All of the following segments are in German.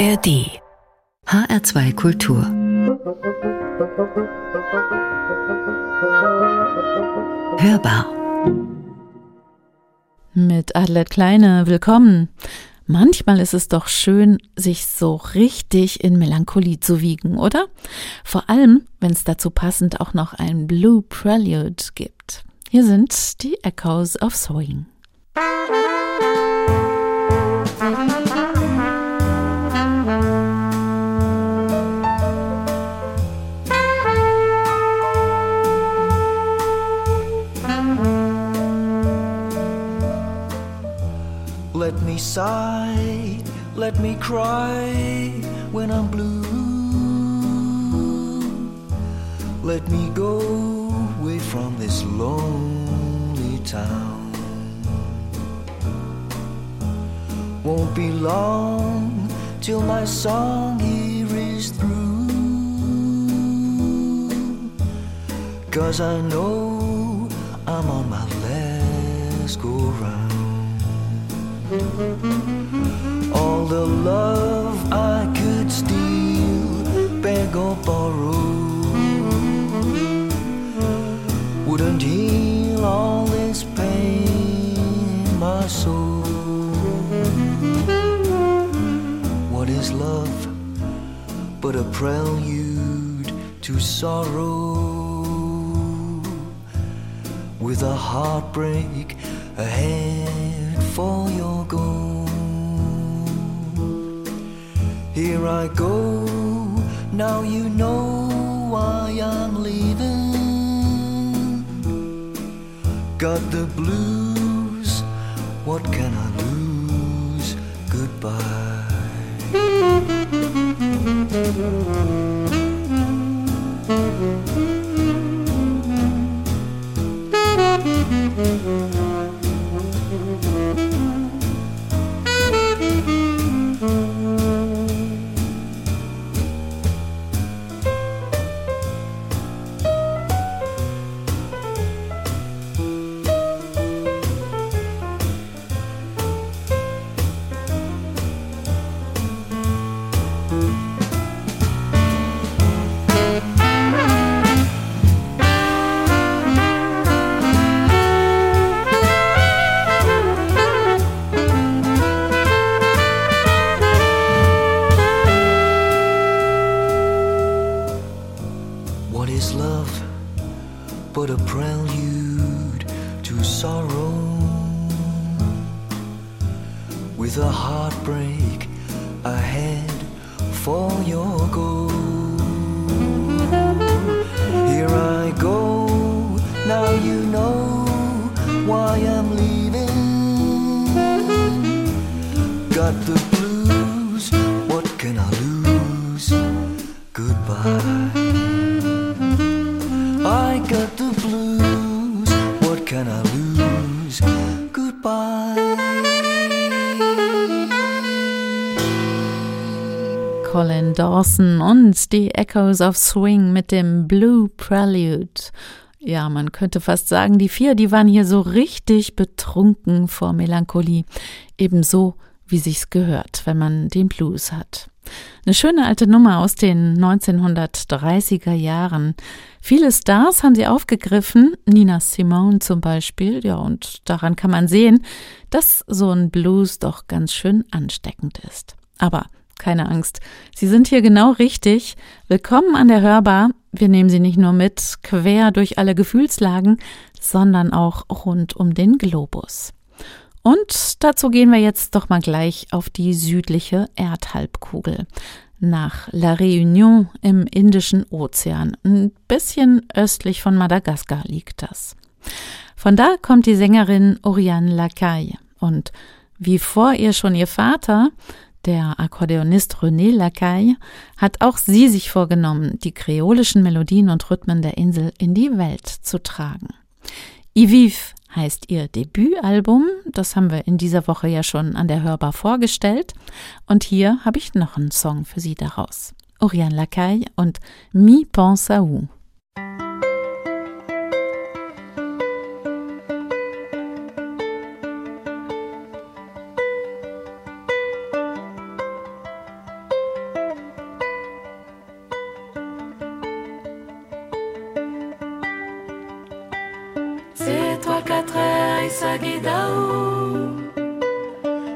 ARD HR2 Kultur Hörbar Mit Adelet Kleine, willkommen. Manchmal ist es doch schön, sich so richtig in Melancholie zu wiegen, oder? Vor allem, wenn es dazu passend auch noch ein Blue Prelude gibt. Hier sind die Echoes of Swing. Let me sigh, let me cry when I'm blue. Let me go away from this lonely town. Won't be long till my song here is through. Cause I know I'm on my last go round. All the love I could steal, beg or borrow, wouldn't heal all this pain in my soul. What is love but a prelude to sorrow? With a heartbreak ahead for your goal. Here I go, now you know why I'm leaving. Got the blues, what can I lose? What Colin Dawson und die Echoes of Swing mit dem Blue Prelude. Ja, man könnte fast sagen, die vier, die waren hier so richtig betrunken vor Melancholie. Ebenso, wie sich's gehört, wenn man den Blues hat. Eine schöne alte Nummer aus den 1930er Jahren. Viele Stars haben sie aufgegriffen, Nina Simone zum Beispiel, ja, und daran kann man sehen, dass so ein Blues doch ganz schön ansteckend ist. Aber keine Angst, Sie sind hier genau richtig. Willkommen an der Hörbar. Wir nehmen Sie nicht nur mit, quer durch alle Gefühlslagen, sondern auch rund um den Globus. Und dazu gehen wir jetzt doch mal gleich auf die südliche Erdhalbkugel. Nach La Réunion im Indischen Ozean. Ein bisschen östlich von Madagaskar liegt das. Von da kommt die Sängerin Oriane Lacaille. Und wie vor ihr schon ihr Vater, der Akkordeonist René Lacaille, hat auch sie sich vorgenommen, die kreolischen Melodien und Rhythmen der Insel in die Welt zu tragen. Iviv heißt ihr Debütalbum. Das haben wir in dieser Woche ja schon an der Hörbar vorgestellt. Und hier habe ich noch einen Song für Sie daraus. Oriane Lacaille und Mi pense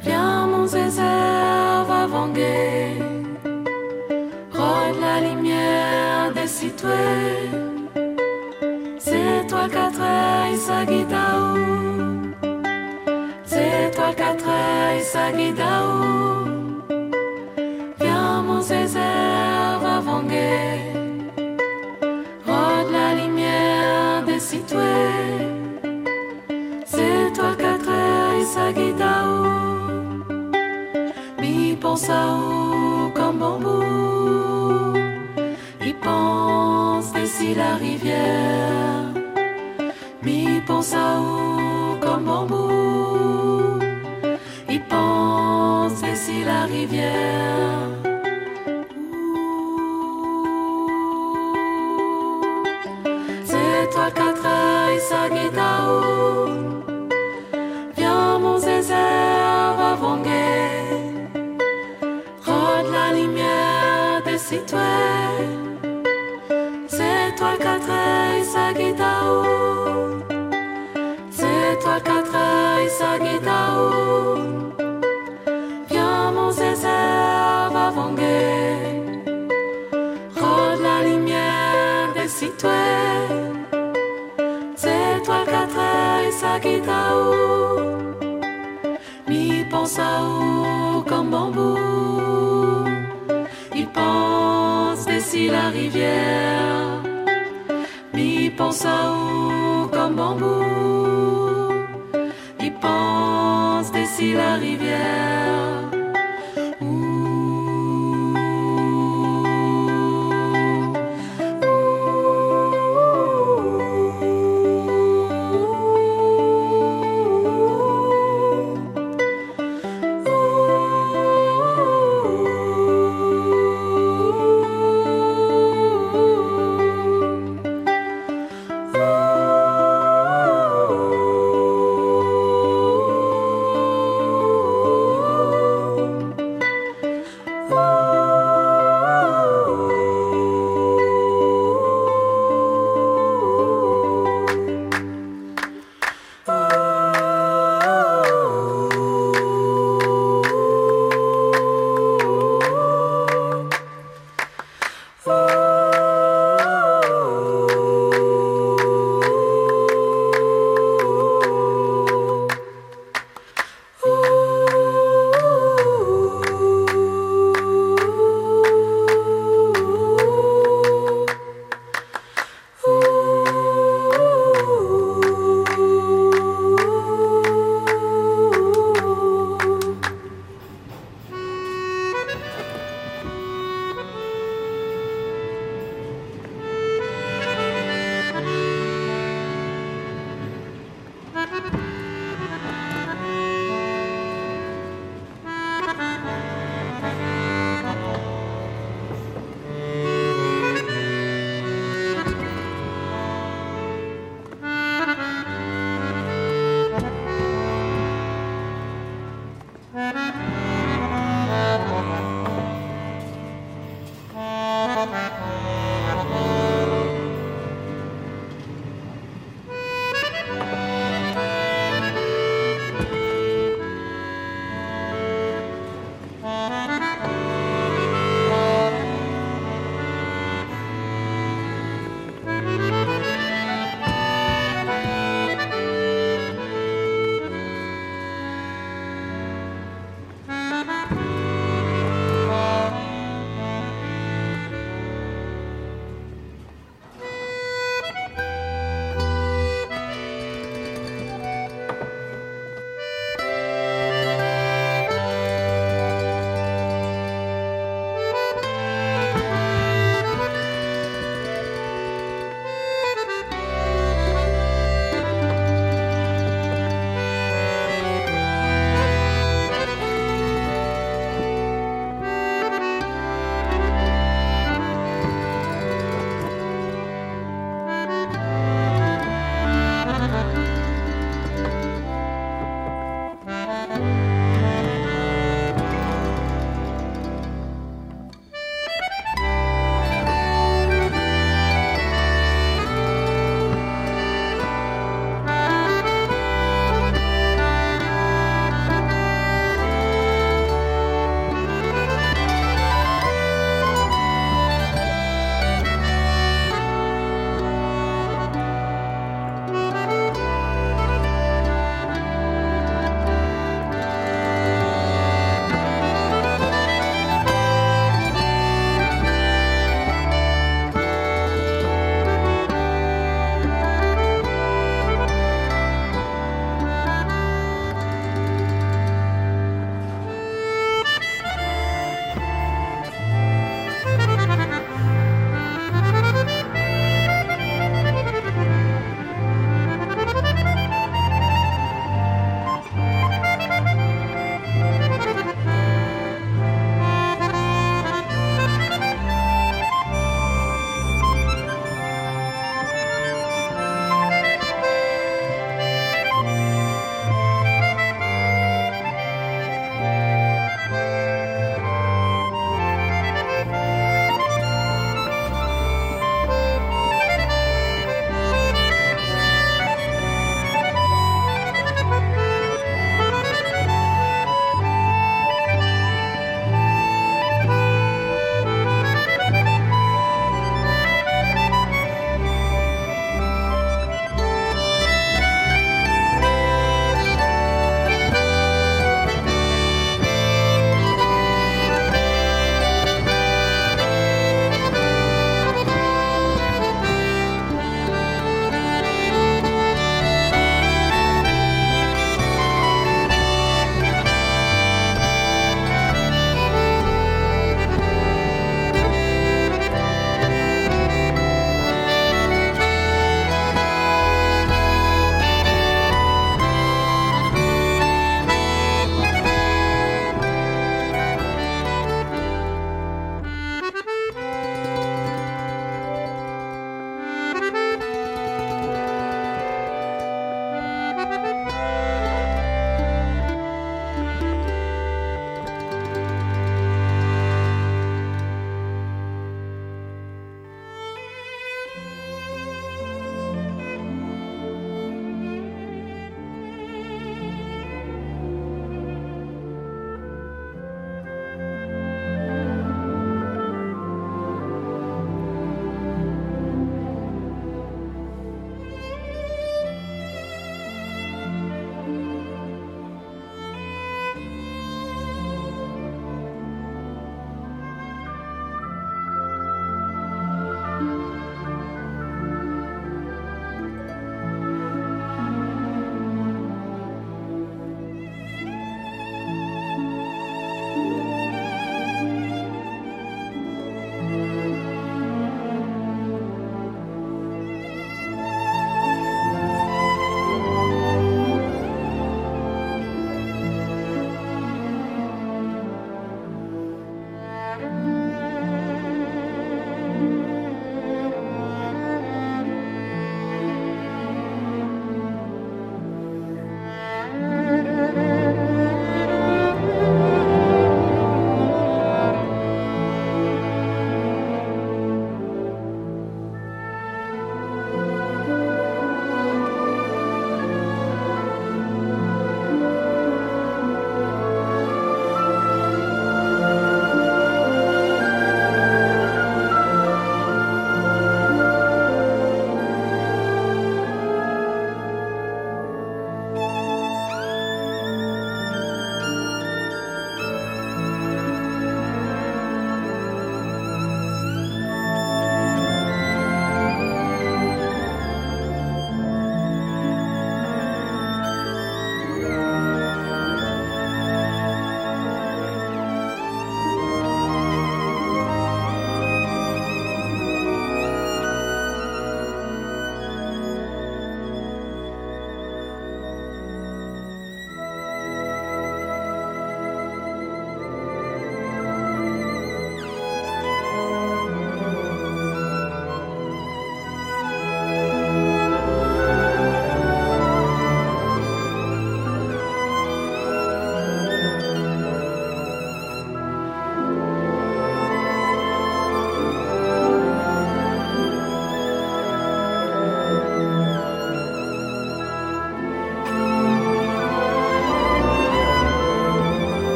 Viens mon zézère va vanguer, rôde la lumière des citoyens, c'est toi quatre Isagi Daou, c'est toi quatre Isagi Daou. So.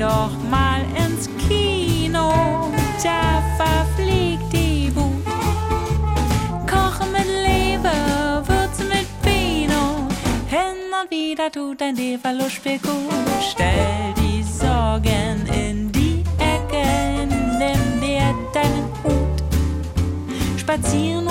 doch mal ins Kino. Da verfliegt die Wut. Kochen mit Leber, Würzen mit Pino. Hin und wieder tut ein Leverluschspiel gut. Stell die Sorgen in die Ecke, nimm dir deinen Hut. Spazieren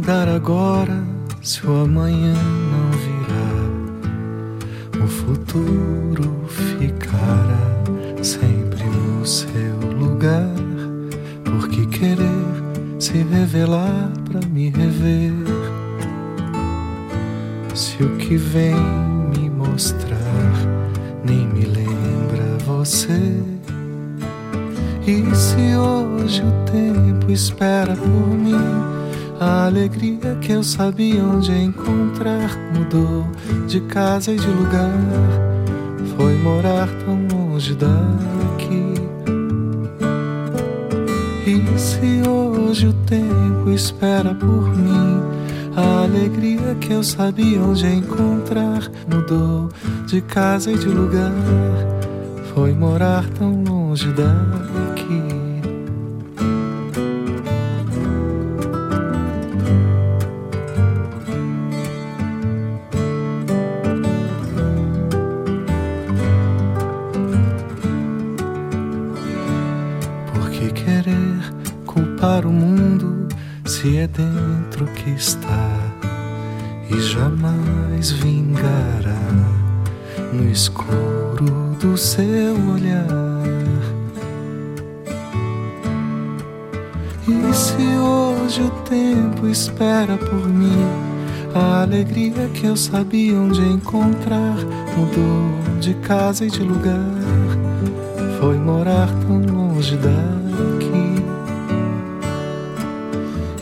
mudar agora se o amanhã não virá? O futuro ficará sempre no seu lugar. Por que querer se revelar para me rever? Se o que vem alegria que eu sabia onde encontrar mudou de casa e de lugar. Foi morar tão longe daqui. E se hoje o tempo espera por mim, a alegria que eu sabia onde encontrar mudou de casa e de lugar. Foi morar tão longe daqui. Dentro que está e jamais vingará no escuro do seu olhar? E se hoje o tempo espera por mim, a alegria que eu sabia onde encontrar mudou de casa e de lugar, foi morar tão longe daqui.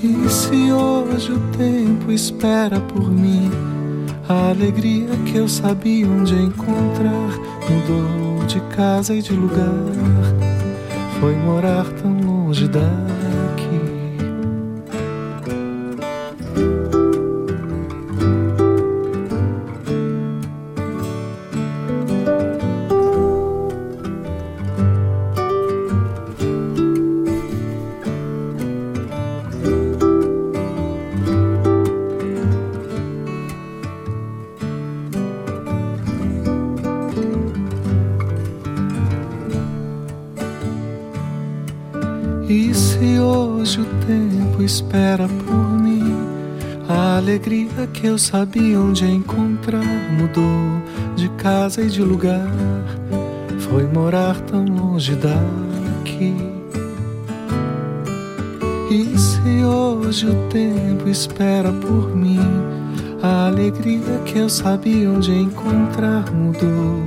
E se hoje o tempo espera por mim, a alegria que eu sabia onde encontrar mudou de casa e de lugar, foi morar tão longe daqui. Que eu sabia onde encontrar mudou de casa e de lugar, foi morar tão longe daqui. E se hoje o tempo espera por mim, a alegria que eu sabia onde encontrar mudou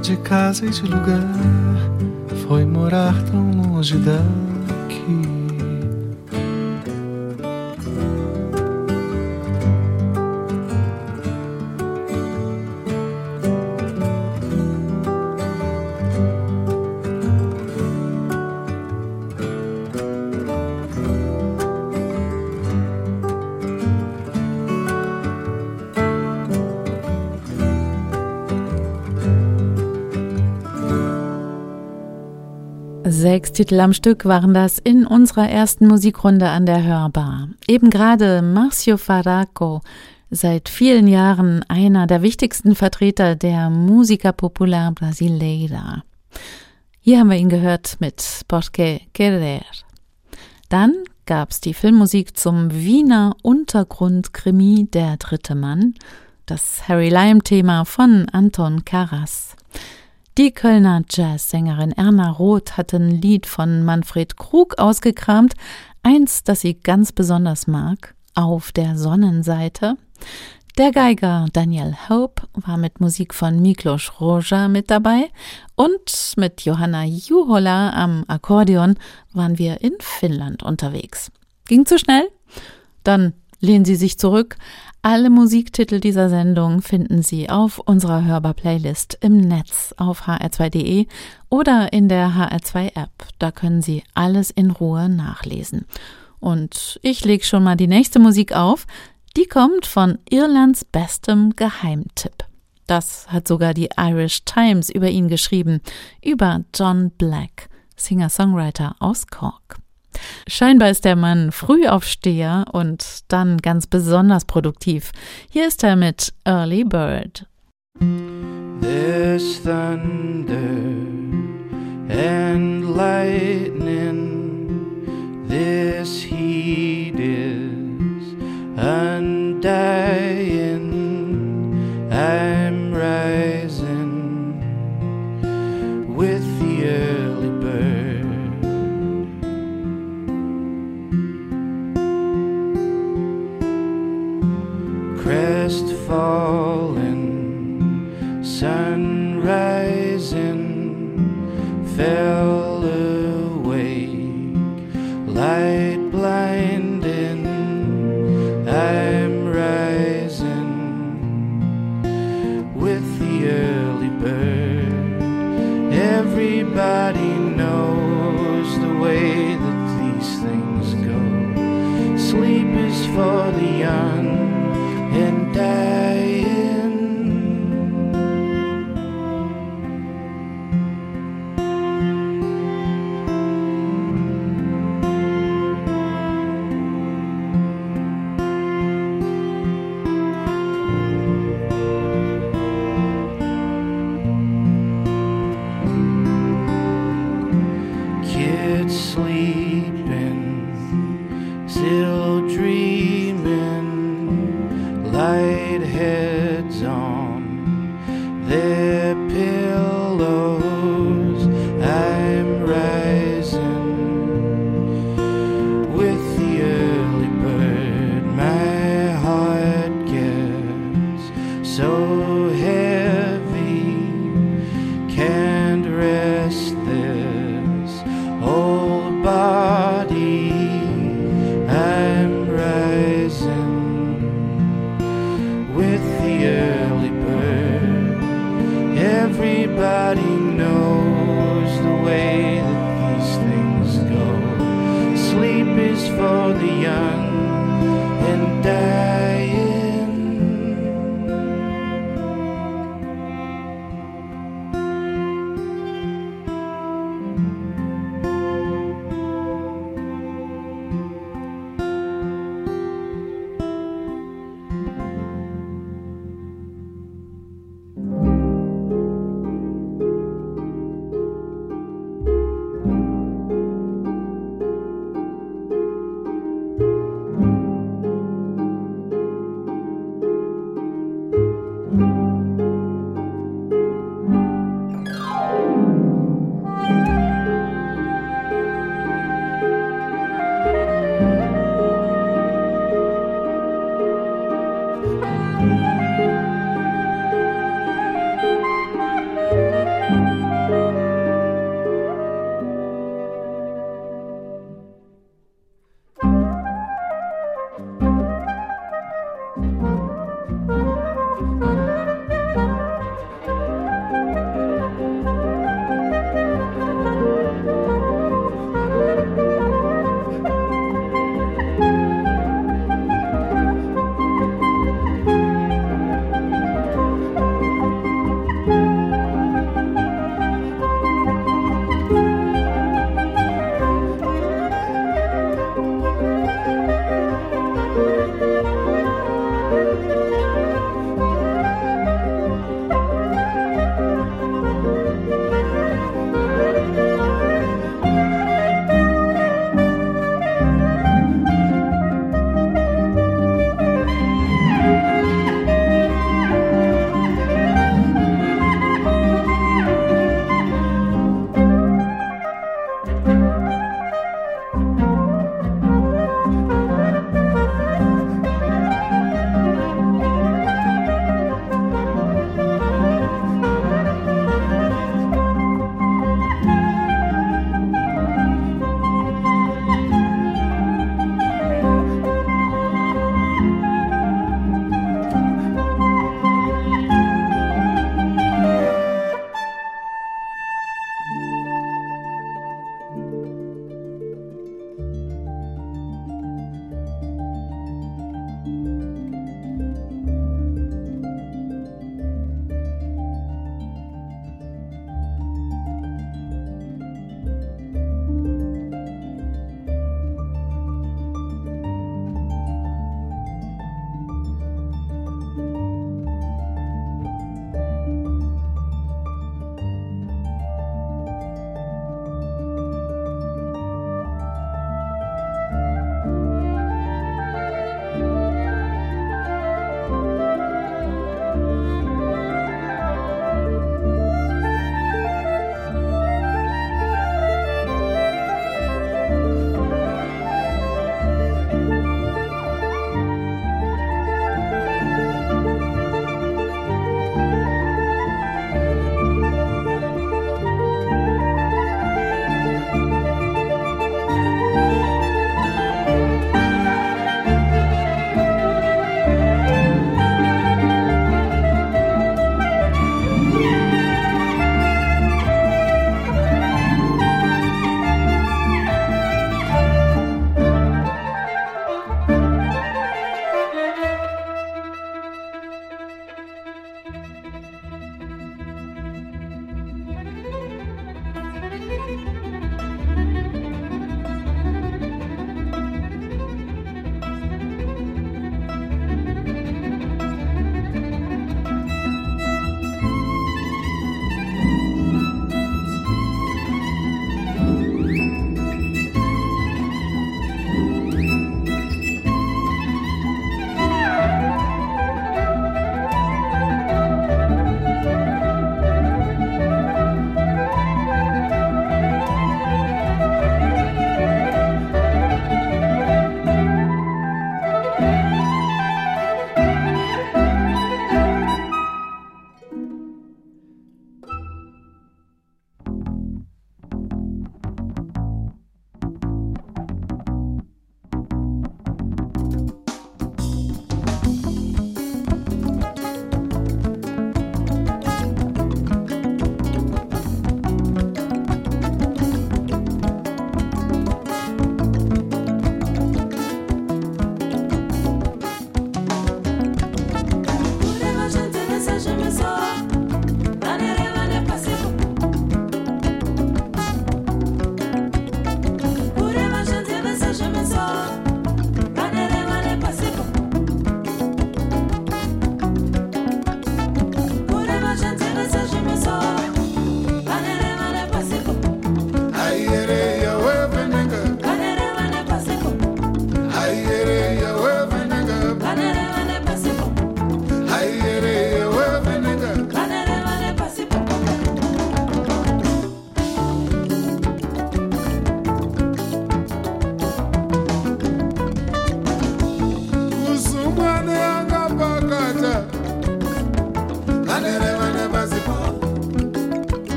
de casa e de lugar, foi morar tão longe daqui. Sechs Titel am Stück waren das in unserer ersten Musikrunde an der Hörbar. Eben gerade Marcio Faraco, seit vielen Jahren einer der wichtigsten Vertreter der Música Popular Brasileira. Hier haben wir ihn gehört mit Porque Querer. Dann gab's die Filmmusik zum Wiener Untergrundkrimi Der dritte Mann, das Harry Lime-Thema von Anton Karas. Die Kölner Jazzsängerin Erna Roth hat ein Lied von Manfred Krug ausgekramt, eins, das sie ganz besonders mag, auf der Sonnenseite. Der Geiger Daniel Hope war mit Musik von Miklos Roja mit dabei und mit Johanna Juhola am Akkordeon waren wir in Finnland unterwegs. Ging zu schnell? Dann lehnen Sie sich zurück. Alle Musiktitel dieser Sendung finden Sie auf unserer Hörbar-Playlist im Netz auf hr2.de oder in der HR2-App. Da können Sie alles in Ruhe nachlesen. Und ich lege schon mal die nächste Musik auf. Die kommt von Irlands bestem Geheimtipp. Das hat sogar die Irish Times über ihn geschrieben, über John Black, Singer-Songwriter aus Cork. Scheinbar ist der Mann Frühaufsteher und dann ganz besonders produktiv. Hier ist er mit Early Bird. There's thunder and lightning. This heat is undying. I'm right.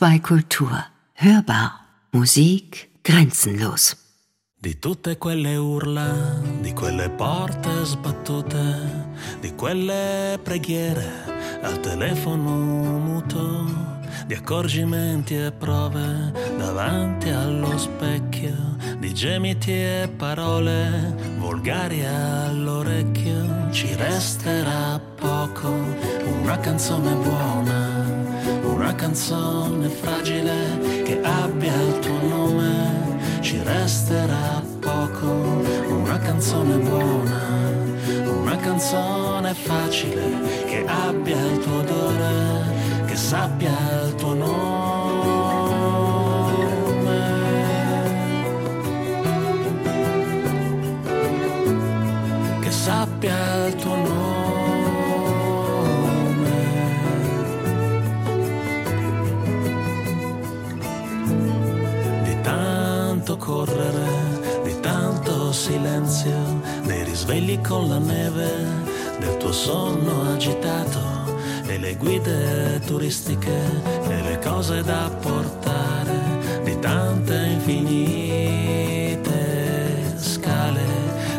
HR2 Kultur. Hörbar. Musik grenzenlos. Di tutte quelle urla, di quelle porte sbattute, di quelle preghiere al telefono muto, di accorgimenti e prove davanti allo specchio, di gemiti e parole volgari all'orecchio, ci resterà poco, una canzone buona, una canzone fragile che abbia il tuo nome ci resterà poco, una canzone buona, una canzone facile che abbia il tuo odore, che sappia il tuo nome, sappia correre, di tanto silenzio, dei risvegli con la neve, del tuo sonno agitato e le guide turistiche e le cose da portare, di tante infinite scale,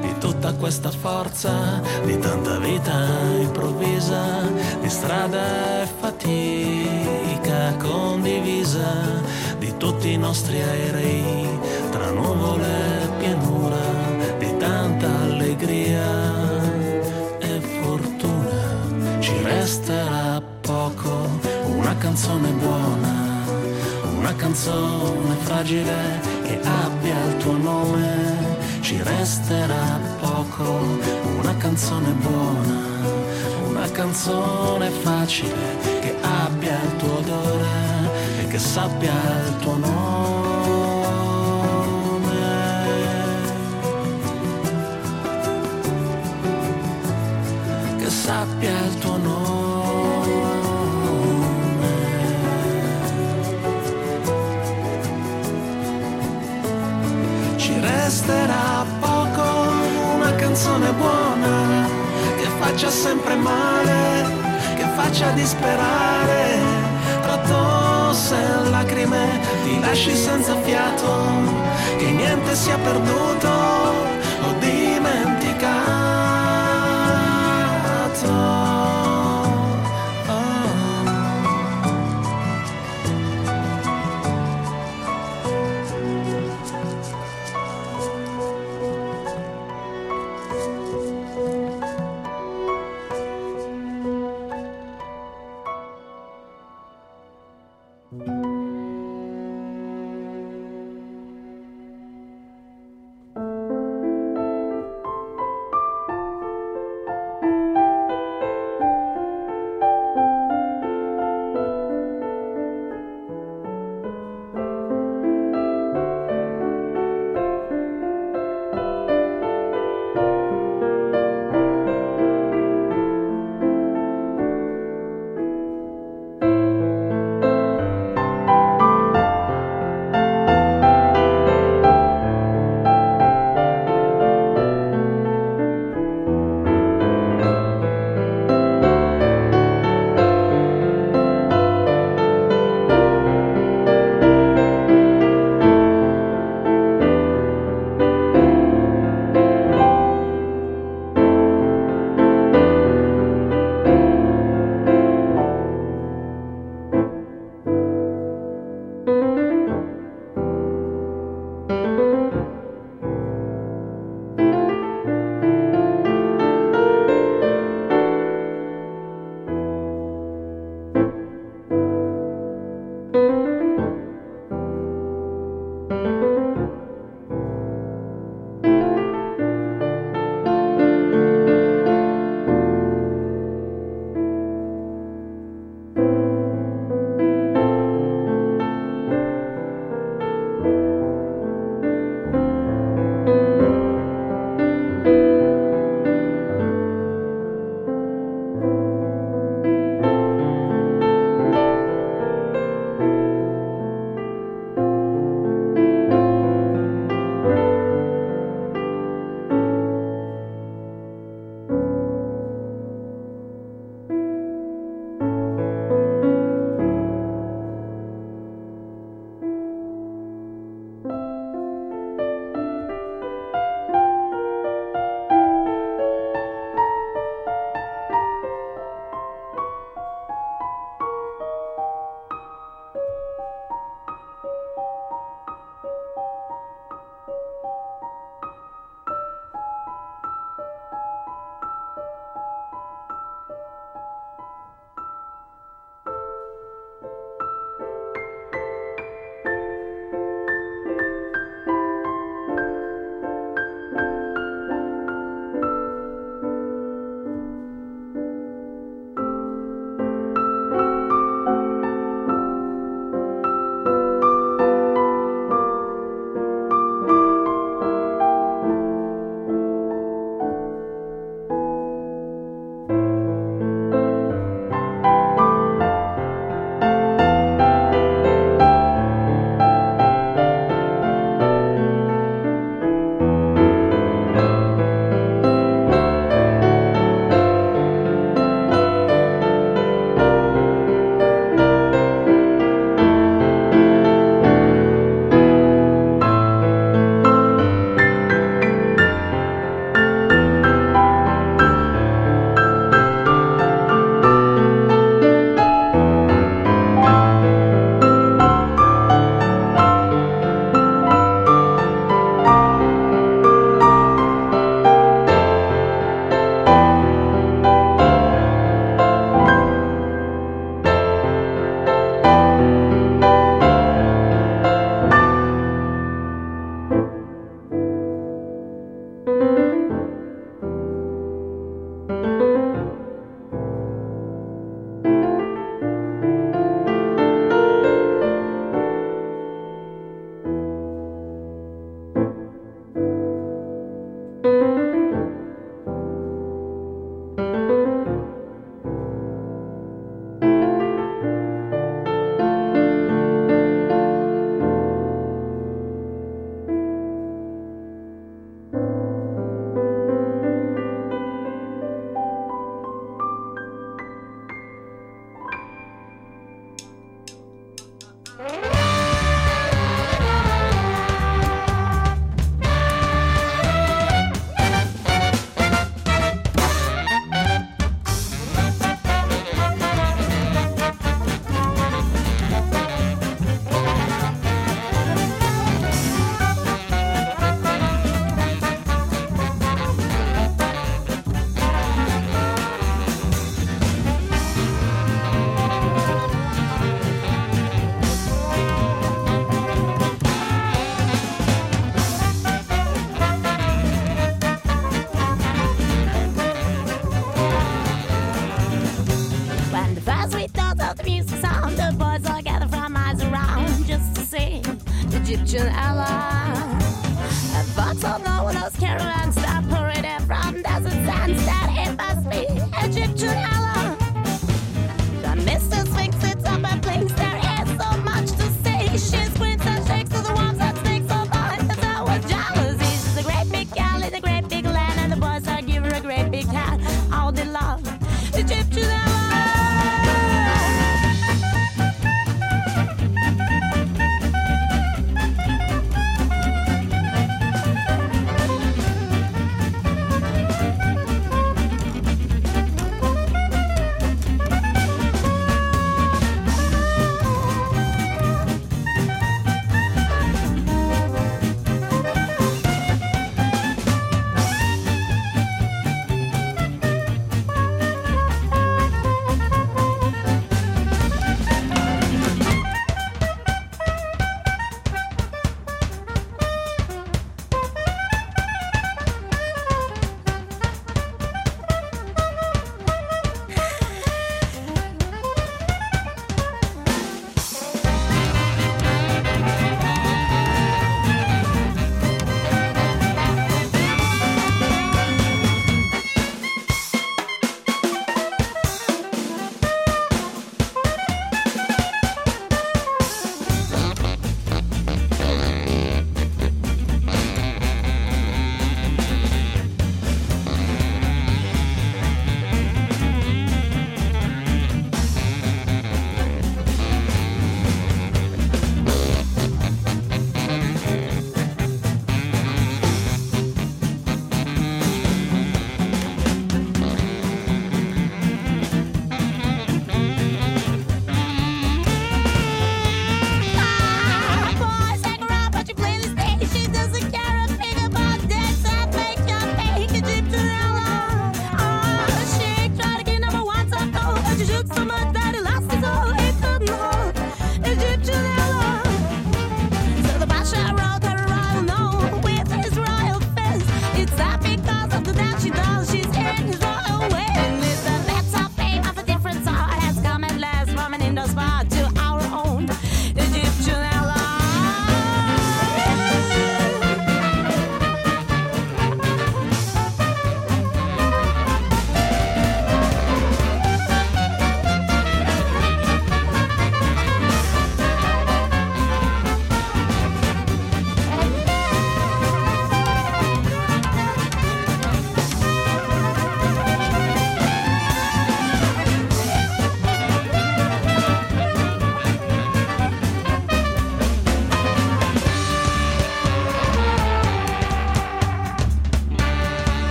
di tutta questa forza, di tanta vita improvvisa, di strada e fatica condivisa, di tutti i nostri aerei, nuvole e pianura, di tanta allegria e fortuna, ci resterà poco, una canzone buona, una canzone fragile che abbia il tuo nome, ci resterà poco, una canzone buona, una canzone facile che abbia il tuo odore e che sappia il tuo nome, canzone buona che faccia sempre male, che faccia disperare tra tosse e lacrime ti lasci senza fiato, che niente sia perduto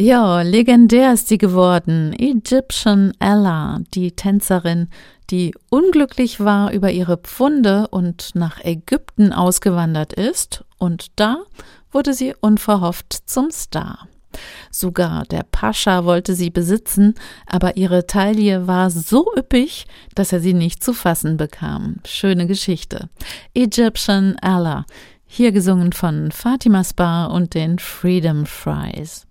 Ja, legendär ist sie geworden. Egyptian Ella, die Tänzerin, die unglücklich war über ihre Pfunde und nach Ägypten ausgewandert ist. Und da wurde sie unverhofft zum Star. Sogar der Pascha wollte sie besitzen, aber ihre Taille war so üppig, dass er sie nicht zu fassen bekam. Schöne Geschichte. Egyptian Ella, hier gesungen von Fatima Spa und den Freedom Fries.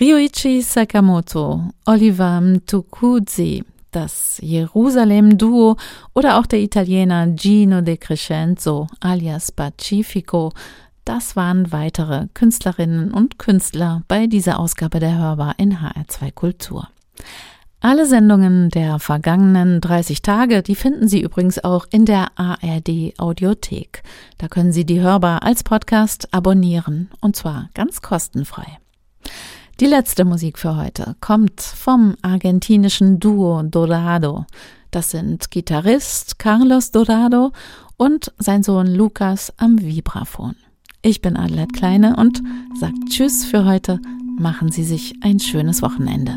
Ryuichi Sakamoto, Oliver Mtukudzi, das Jerusalem-Duo oder auch der Italiener Gino De Crescenzo alias Pacifico, das waren weitere Künstlerinnen und Künstler bei dieser Ausgabe der Hörbar in HR2 Kultur. Alle Sendungen der vergangenen 30 Tage, die finden Sie übrigens auch in der ARD Audiothek. Da können Sie die Hörbar als Podcast abonnieren und zwar ganz kostenfrei. Die letzte Musik für heute kommt vom argentinischen Duo Dorado. Das sind Gitarrist Carlos Dorado und sein Sohn Lukas am Vibraphon. Ich bin Adelheid Kleine und sagt Tschüss für heute. Machen Sie sich ein schönes Wochenende.